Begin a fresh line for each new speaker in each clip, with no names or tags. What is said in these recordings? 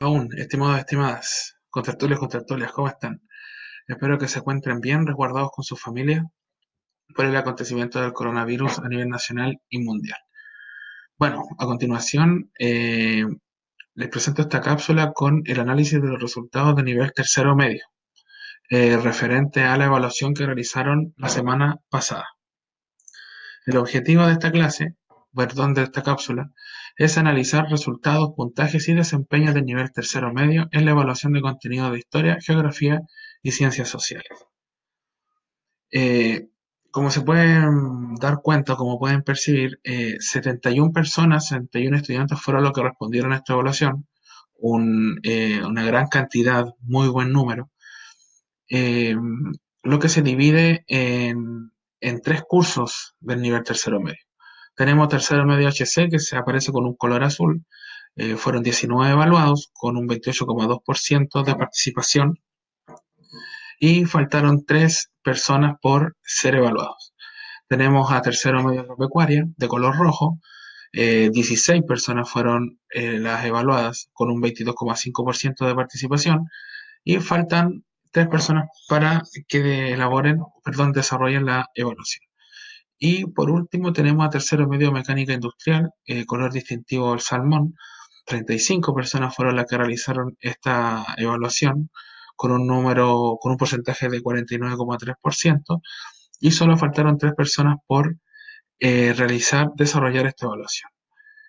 aún, estimados, estimadas, contertulios, contertulias, ¿cómo están? Espero que se encuentren bien resguardados con sus familias por el acontecimiento del coronavirus a nivel nacional y mundial. Bueno, a continuación eh, les presento esta cápsula con el análisis de los resultados de nivel tercero medio, eh, referente a la evaluación que realizaron la semana pasada. El objetivo de esta clase, perdón, de esta cápsula, es analizar resultados, puntajes y desempeños del nivel tercero medio en la evaluación de contenido de historia, geografía y ciencias sociales. Eh, como se pueden dar cuenta, como pueden percibir, 71 eh, personas, 71 estudiantes fueron los que respondieron a esta evaluación, eh, una gran cantidad, muy buen número, lo que se divide en tres cursos del nivel tercero medio. Tenemos tercero medio HC que se aparece con un color azul. Eh, fueron 19 evaluados con un 28,2% de participación y faltaron 3 personas por ser evaluados. Tenemos a tercero medio agropecuaria de color rojo. 16 eh, personas fueron eh, las evaluadas con un 22,5% de participación y faltan 3 personas para que elaboren, perdón, desarrollen la evaluación. Y por último tenemos a tercero medio mecánica industrial, eh, color distintivo del salmón. 35 personas fueron las que realizaron esta evaluación con un número, con un porcentaje de 49,3% y solo faltaron tres personas por eh, realizar, desarrollar esta evaluación.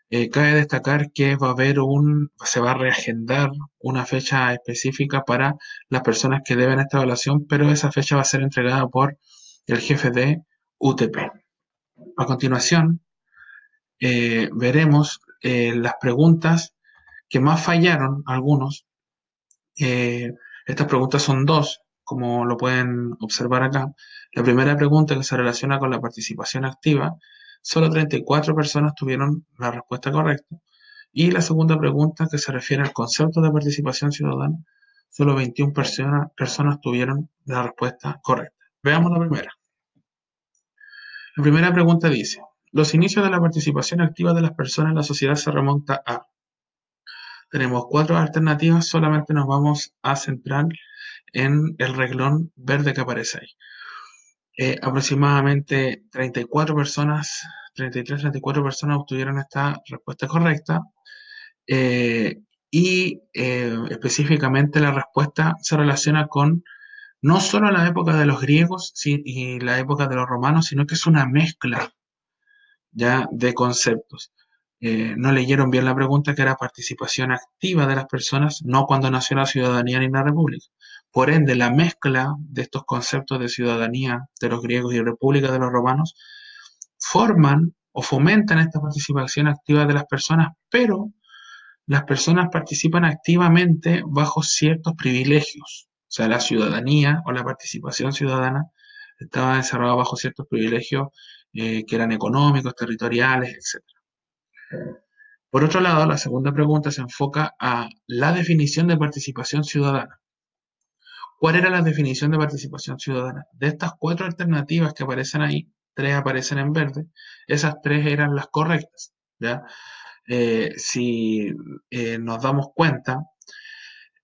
Eh, cabe destacar que va a haber un, se va a reagendar una fecha específica para las personas que deben esta evaluación, pero esa fecha va a ser entregada por el jefe de UTP. A continuación, eh, veremos eh, las preguntas que más fallaron algunos. Eh, estas preguntas son dos, como lo pueden observar acá. La primera pregunta que se relaciona con la participación activa, solo 34 personas tuvieron la respuesta correcta. Y la segunda pregunta que se refiere al concepto de participación ciudadana, solo 21 personas tuvieron la respuesta correcta. Veamos la primera. La primera pregunta dice, los inicios de la participación activa de las personas en la sociedad se remonta a... Tenemos cuatro alternativas, solamente nos vamos a centrar en el reglón verde que aparece ahí. Eh, aproximadamente 34 personas, 33, 34 personas obtuvieron esta respuesta correcta. Eh, y eh, específicamente la respuesta se relaciona con no solo la época de los griegos y la época de los romanos, sino que es una mezcla ya de conceptos. Eh, no leyeron bien la pregunta que era participación activa de las personas, no cuando nació la ciudadanía ni la república. Por ende, la mezcla de estos conceptos de ciudadanía de los griegos y república de los romanos forman o fomentan esta participación activa de las personas, pero las personas participan activamente bajo ciertos privilegios. O sea, la ciudadanía o la participación ciudadana estaba encerrada bajo ciertos privilegios eh, que eran económicos, territoriales, etc. Por otro lado, la segunda pregunta se enfoca a la definición de participación ciudadana. ¿Cuál era la definición de participación ciudadana? De estas cuatro alternativas que aparecen ahí, tres aparecen en verde, esas tres eran las correctas. ¿ya? Eh, si eh, nos damos cuenta,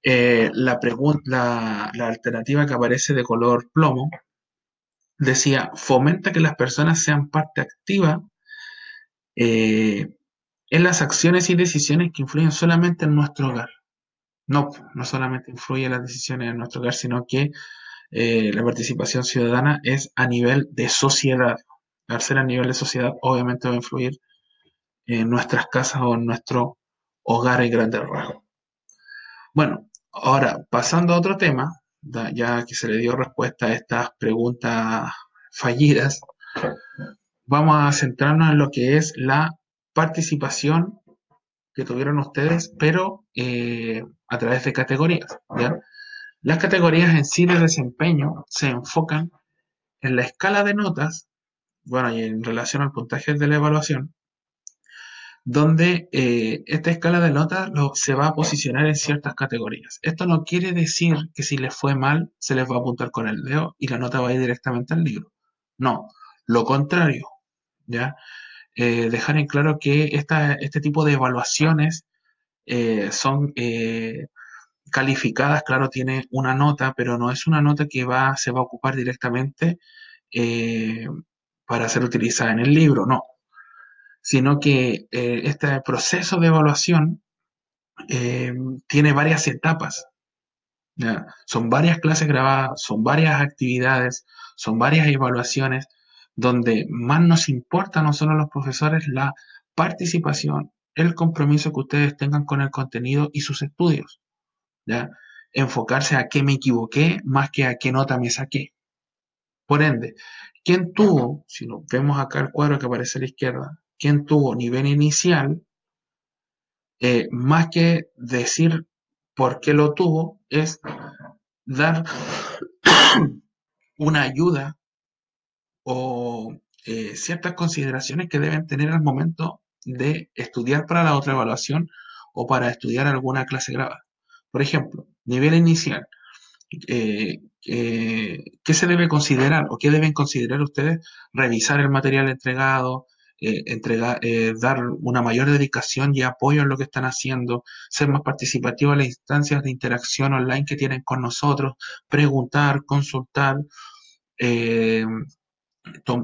eh, la, la, alternativa que aparece de color plomo decía, fomenta que las personas sean parte activa eh, en las acciones y decisiones que influyen solamente en nuestro hogar. No, no solamente influye en las decisiones en nuestro hogar, sino que eh, la participación ciudadana es a nivel de sociedad. Al ser a nivel de sociedad, obviamente va a influir en nuestras casas o en nuestro hogar en grandes rasgos. Bueno, ahora, pasando a otro tema, ya que se le dio respuesta a estas preguntas fallidas, vamos a centrarnos en lo que es la participación que tuvieron ustedes, pero eh, a través de categorías. Las categorías en sí de desempeño se enfocan en la escala de notas, bueno, y en relación al puntaje de la evaluación, donde eh, esta escala de notas se va a posicionar en ciertas categorías. Esto no quiere decir que si les fue mal se les va a apuntar con el dedo y la nota va a ir directamente al libro. No, lo contrario, ¿ya? Eh, dejar en claro que esta, este tipo de evaluaciones eh, son calificadas, claro, tiene una nota, pero no es una nota que va, se va a ocupar directamente para ser utilizada en el libro, no, sino que este proceso de evaluación tiene varias etapas. Son varias clases grabadas, son varias actividades, son varias evaluaciones donde más nos importa a nosotros los profesores la participación, el compromiso que ustedes tengan con el contenido y sus estudios. ¿ya? Enfocarse a qué me equivoqué más que a qué nota me saqué. Por ende, ¿quién tuvo, si nos vemos acá el cuadro que aparece a la izquierda, quién tuvo nivel inicial, eh, más que decir por qué lo tuvo, es dar una ayuda o eh, ciertas consideraciones que deben tener al momento de estudiar para la otra evaluación o para estudiar alguna clase grabada. Por ejemplo, nivel inicial. Eh, ¿Qué se debe considerar o qué deben considerar ustedes? Revisar el material entregado, entregar, dar una mayor dedicación y apoyo en lo que están haciendo, ser más participativos en las instancias de interacción online que tienen con nosotros, preguntar, consultar,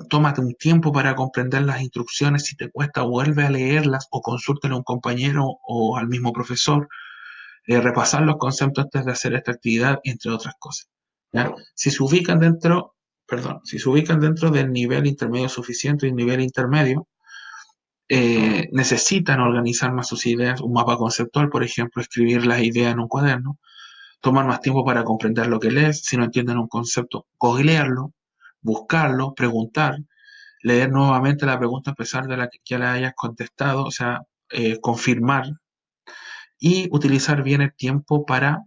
tómate un tiempo para comprender las instrucciones, si te cuesta vuelve a leerlas o consúltale a un compañero o al mismo profesor, eh, repasar los conceptos antes de hacer esta actividad, entre otras cosas. Si se ubican dentro, perdón, si se ubican dentro del nivel intermedio suficiente y nivel intermedio, eh, necesitan organizar más sus ideas, un mapa conceptual, por ejemplo, escribir las ideas en un cuaderno, tomar más tiempo para comprender lo que lees, si no entienden un concepto, googlearlo, buscarlo, preguntar, leer nuevamente la pregunta a pesar de la que ya la hayas contestado, o sea, eh, confirmar y utilizar bien el tiempo para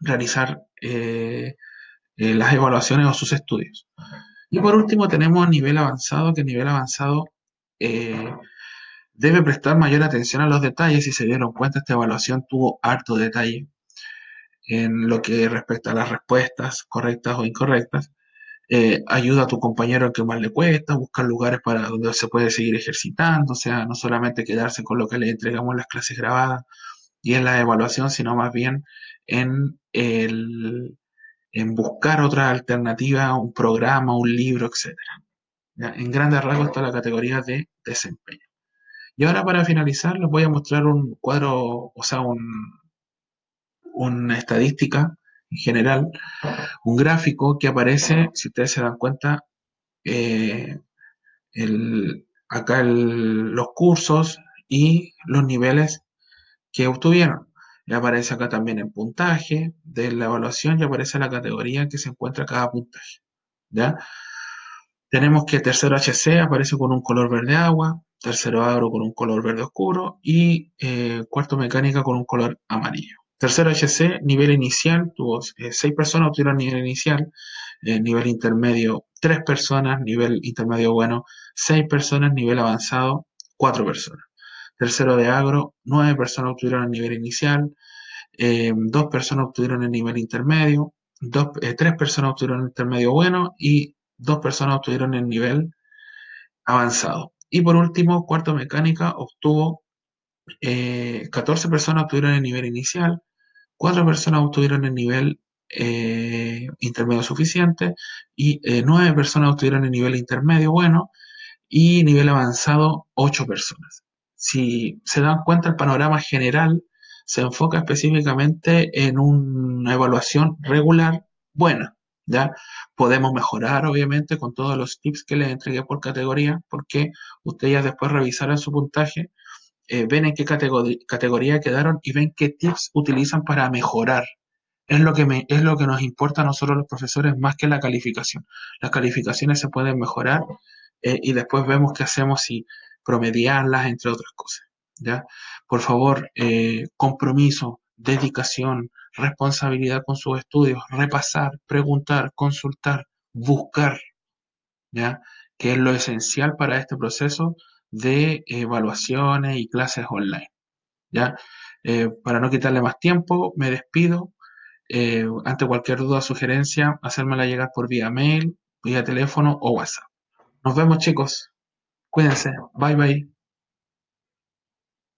realizar eh, eh, las evaluaciones o sus estudios. Y por último tenemos nivel avanzado, que nivel avanzado debe prestar mayor atención a los detalles. Si se dieron cuenta, esta evaluación tuvo harto detalle en lo que respecta a las respuestas correctas o incorrectas. Eh, ayuda a tu compañero al que más le cuesta, buscar lugares para donde se puede seguir ejercitando, o sea, no solamente quedarse con lo que le entregamos en las clases grabadas y en la evaluación, sino más bien en, el, en buscar otra alternativa, un programa, un libro, etc. En grandes rasgos está la categoría de desempeño. Y ahora para finalizar les voy a mostrar un cuadro, o sea, un, una estadística en general, un gráfico que aparece, si ustedes se dan cuenta, eh, acá los cursos y los niveles que obtuvieron. Y aparece acá también el puntaje de la evaluación y aparece la categoría que se encuentra cada puntaje. ¿ya? Tenemos que tercero HC aparece con un color verde agua, tercero agro con un color verde oscuro y eh, cuarto mecánica con un color amarillo. Tercero HC, nivel inicial, tuvo eh, seis personas obtuvieron nivel inicial, eh, nivel intermedio, tres personas, nivel intermedio bueno, seis personas, nivel avanzado, cuatro personas. Tercero de agro, nueve personas obtuvieron el nivel inicial, eh, dos personas obtuvieron el nivel intermedio, dos, tres personas obtuvieron el intermedio bueno y dos personas obtuvieron el nivel avanzado. Y por último, cuarto mecánica obtuvo 14 personas obtuvieron el nivel inicial, Cuatro personas obtuvieron el nivel eh, intermedio suficiente y eh, nueve personas obtuvieron el nivel intermedio bueno y nivel avanzado ocho personas. Si se dan cuenta, el panorama general se enfoca específicamente en una evaluación regular buena. ¿ya? Podemos mejorar, obviamente, con todos los tips que les entregué por categoría, porque ustedes después revisarán su puntaje eh, ven en qué categoría, quedaron y ven qué tips utilizan para mejorar. Es lo, que me, es lo que nos importa a nosotros los profesores más que la calificación. Las calificaciones se pueden mejorar eh, y después vemos qué hacemos si promediarlas, entre otras cosas. ¿ya? Por favor, eh, compromiso, dedicación, responsabilidad con sus estudios, repasar, preguntar, consultar, buscar, ¿ya? que es lo esencial para este proceso de evaluaciones y clases online. ¿ya? Eh, para no quitarle más tiempo, me despido. Eh, ante cualquier duda o sugerencia, hacérmela llegar por vía mail, vía teléfono o WhatsApp. Nos vemos chicos. Cuídense. Bye bye.